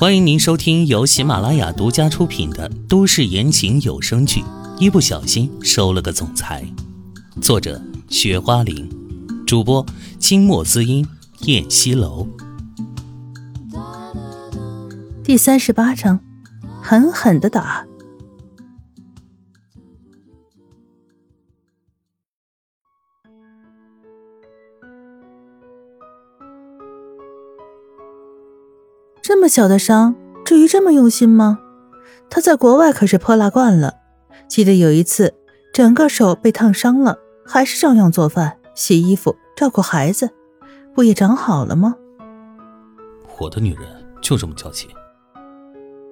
欢迎您收听由喜马拉雅独家出品的都市言情有声剧《一不小心收了个总裁》，作者：雪花玲，主播：清墨滋音、燕西楼。第三十八章，狠狠的打。么小的伤，至于这么用心吗？他在国外可是泼辣惯了，记得有一次，整个手被烫伤了，还是照样做饭、洗衣服、照顾孩子，不也长好了吗？我的女人就这么娇气。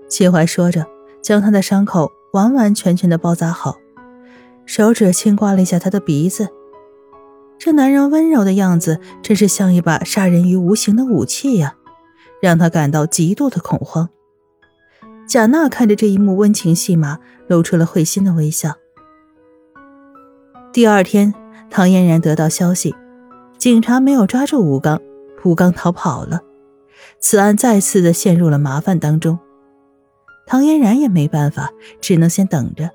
齐怀说着，将他的伤口完完全全的包扎好，手指轻刮了一下他的鼻子。这男人温柔的样子，真是像一把杀人于无形的武器呀。让他感到极度的恐慌。贾娜看着这一幕温情戏码，露出了会心的微笑。第二天，唐嫣然得到消息，警察没有抓住吴刚，吴刚逃跑了，此案再次的陷入了麻烦当中。唐嫣然也没办法，只能先等着。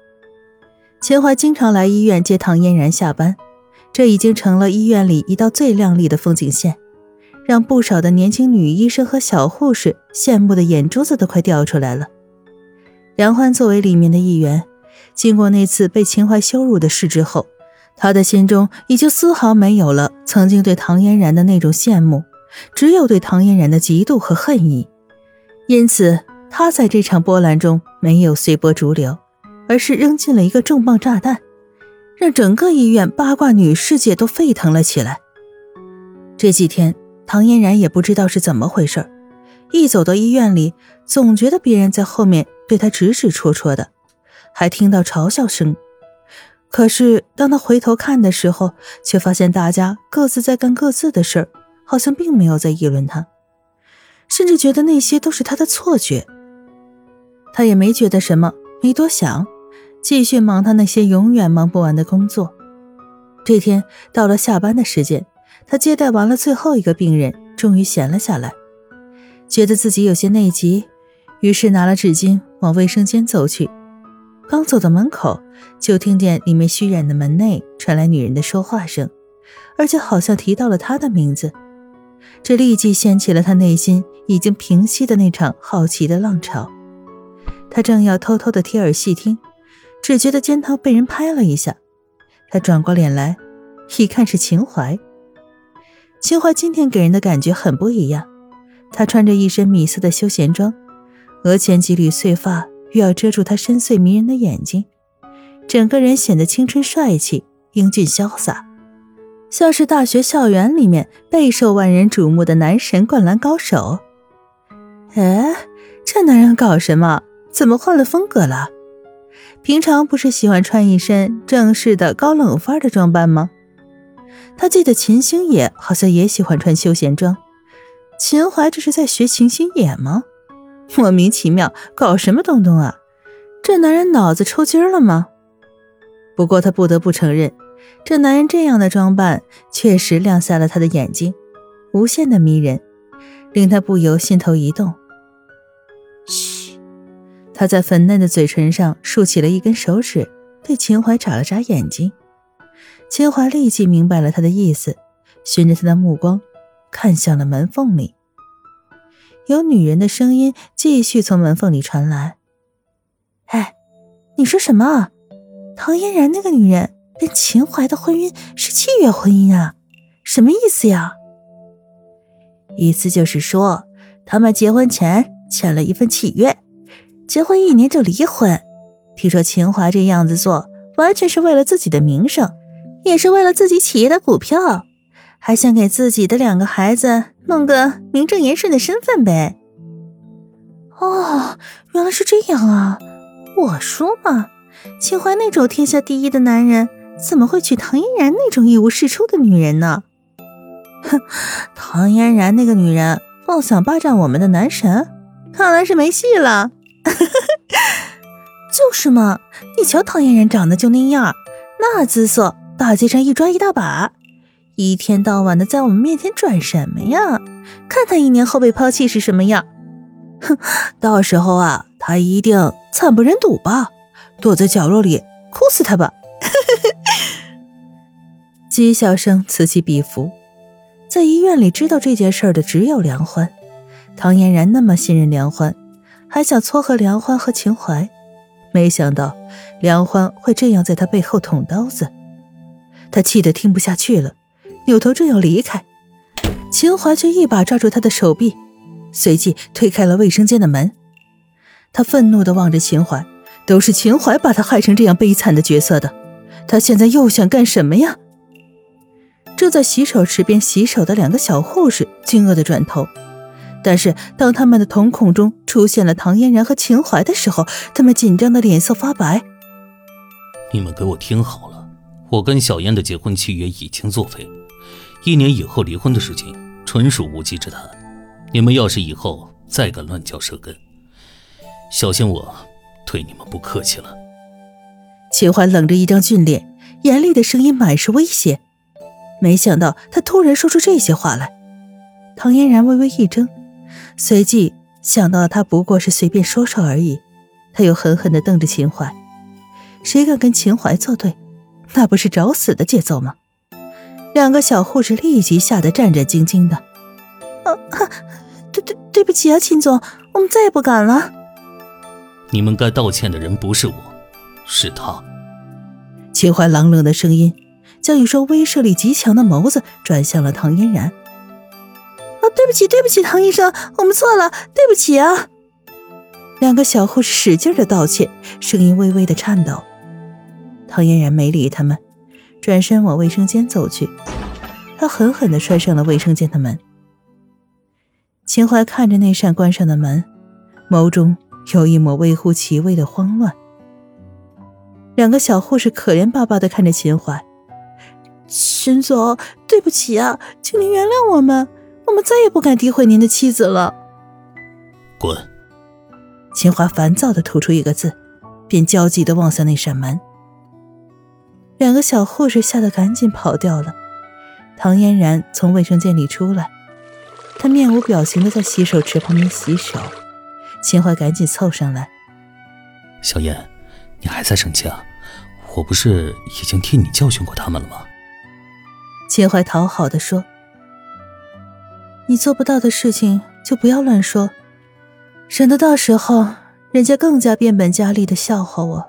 钱怀经常来医院接唐嫣然下班，这已经成了医院里一道最亮丽的风景线。让不少的年轻女医生和小护士羡慕的眼珠子都快掉出来了。梁欢作为里面的一员，经过那次被秦淮羞辱的事之后，他的心中已经丝毫没有了曾经对唐嫣然的那种羡慕，只有对唐嫣然的嫉妒和恨意。因此，他在这场波澜中没有随波逐流，而是扔进了一个重磅炸弹，让整个医院八卦女世界都沸腾了起来。这几天。唐嫣然也不知道是怎么回事一走到医院里，总觉得别人在后面对他指指戳戳的，还听到嘲笑声。可是当他回头看的时候，却发现大家各自在干各自的事儿，好像并没有在议论他，甚至觉得那些都是他的错觉。他也没觉得什么，没多想，继续忙他那些永远忙不完的工作。这天到了下班的时间。他接待完了最后一个病人，终于闲了下来，觉得自己有些内急，于是拿了纸巾往卫生间走去。刚走到门口，就听见里面虚掩的门内传来女人的说话声，而且好像提到了他的名字。这立即掀起了他内心已经平息的那场好奇的浪潮。他正要偷偷的贴耳细听，只觉得肩头被人拍了一下，他转过脸来，一看是秦淮。秦淮今天给人的感觉很不一样，她穿着一身米色的休闲装，额前几缕碎发又要遮住她深邃迷人的眼睛，整个人显得青春帅气、英俊潇洒，像是大学校园里面备受万人瞩目的男神灌篮高手。哎，这男人搞什么？怎么换了风格了？平常不是喜欢穿一身正式的高冷范的装扮吗？他记得秦星野好像也喜欢穿休闲装，秦淮这是在学秦星野吗？莫名其妙，搞什么东东啊？这男人脑子抽筋了吗？不过他不得不承认，这男人这样的装扮确实亮瞎了他的眼睛，无限的迷人，令他不由心头一动。嘘，他在粉嫩的嘴唇上竖起了一根手指，对秦淮眨了眨眼睛。秦淮立即明白了他的意思，循着他的目光，看向了门缝里。有女人的声音继续从门缝里传来：“哎，你说什么？唐嫣然那个女人跟秦淮的婚姻是契约婚姻啊？什么意思呀？意思就是说，他们结婚前签了一份契约，结婚一年就离婚。听说秦淮这样子做，完全是为了自己的名声。”也是为了自己企业的股票，还想给自己的两个孩子弄个名正言顺的身份呗。哦，原来是这样啊！我说嘛，秦淮那种天下第一的男人，怎么会娶唐嫣然那种一无是处的女人呢？哼，唐嫣然那个女人妄想霸占我们的男神，看来是没戏了。就是嘛，你瞧唐嫣然长得就那样，那姿色。大街上一抓一大把，一天到晚的在我们面前转什么呀？看他一年后被抛弃是什么样？哼，到时候啊，他一定惨不忍睹吧，躲在角落里哭死他吧。讥笑声此起彼伏，在医院里知道这件事的只有梁欢。唐嫣然那么信任梁欢，还想撮合梁欢和秦淮，没想到梁欢会这样在他背后捅刀子。他气得听不下去了，扭头正要离开，秦淮却一把抓住他的手臂，随即推开了卫生间的门。他愤怒地望着秦淮，都是秦淮把他害成这样悲惨的角色的，他现在又想干什么呀？正在洗手池边洗手的两个小护士惊愕地转头，但是当他们的瞳孔中出现了唐嫣然和秦淮的时候，他们紧张的脸色发白。你们给我听好了。我跟小燕的结婚契约已经作废，一年以后离婚的事情纯属无稽之谈。你们要是以后再敢乱嚼舌根，小心我对你们不客气了。秦淮冷着一张俊脸，严厉的声音满是威胁。没想到他突然说出这些话来，唐嫣然微微一怔，随即想到他不过是随便说说而已，他又狠狠地瞪着秦淮，谁敢跟秦淮作对？那不是找死的节奏吗？两个小护士立即吓得战战兢兢的。啊，对对对不起啊，秦总，我们再也不敢了。你们该道歉的人不是我，是他。秦淮冷冷的声音将一双威慑力极强的眸子转向了唐嫣然。啊，对不起，对不起，唐医生，我们错了，对不起啊！两个小护士使劲的道歉，声音微微的颤抖。唐嫣然没理他们，转身往卫生间走去。他狠狠的摔上了卫生间的门。秦淮看着那扇关上的门，眸中有一抹微乎其微的慌乱。两个小护士可怜巴巴的看着秦淮：“秦总，对不起啊，请您原谅我们，我们再也不敢诋毁您的妻子了。”滚！秦淮烦躁的吐出一个字，便焦急的望向那扇门。两个小护士吓得赶紧跑掉了。唐嫣然从卫生间里出来，她面无表情的在洗手池旁边洗手。秦淮赶紧凑上来：“小燕，你还在生气啊？我不是已经替你教训过他们了吗？”秦淮讨好的说：“你做不到的事情就不要乱说，省得到时候人家更加变本加厉的笑话我。”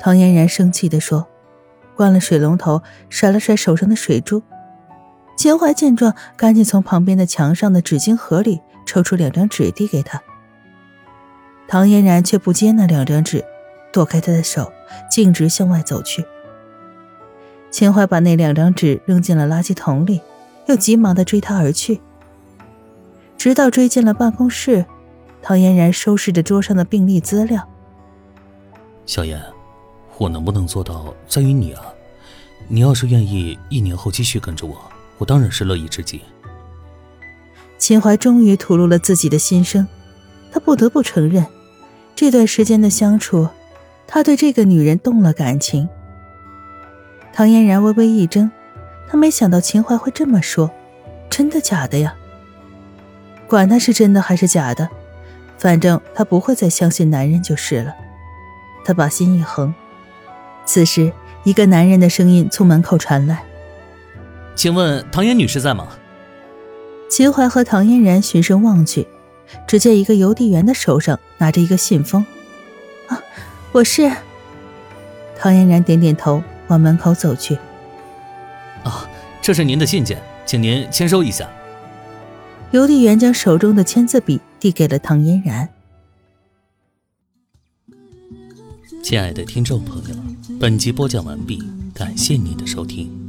唐嫣然生气地说：“关了水龙头，甩了甩手上的水珠。”秦淮见状，赶紧从旁边的墙上的纸巾盒里抽出两张纸递给他。唐嫣然却不接那两张纸，躲开他的手，径直向外走去。秦淮把那两张纸扔进了垃圾桶里，又急忙地追他而去。直到追进了办公室，唐嫣然收拾着桌上的病历资料。小燕。我能不能做到，在于你啊！你要是愿意一年后继续跟着我，我当然是乐意之极。秦淮终于吐露了自己的心声，他不得不承认，这段时间的相处，他对这个女人动了感情。唐嫣然微微一怔，她没想到秦淮会这么说，真的假的呀？管他是真的还是假的，反正她不会再相信男人就是了。她把心一横。此时，一个男人的声音从门口传来：“请问唐嫣女士在吗？”秦淮和唐嫣然循声望去，只见一个邮递员的手上拿着一个信封。“啊，我是。”唐嫣然点点头，往门口走去。“啊，这是您的信件，请您签收一下。”邮递员将手中的签字笔递给了唐嫣然。亲爱的听众朋友。本集播讲完毕，感谢您的收听。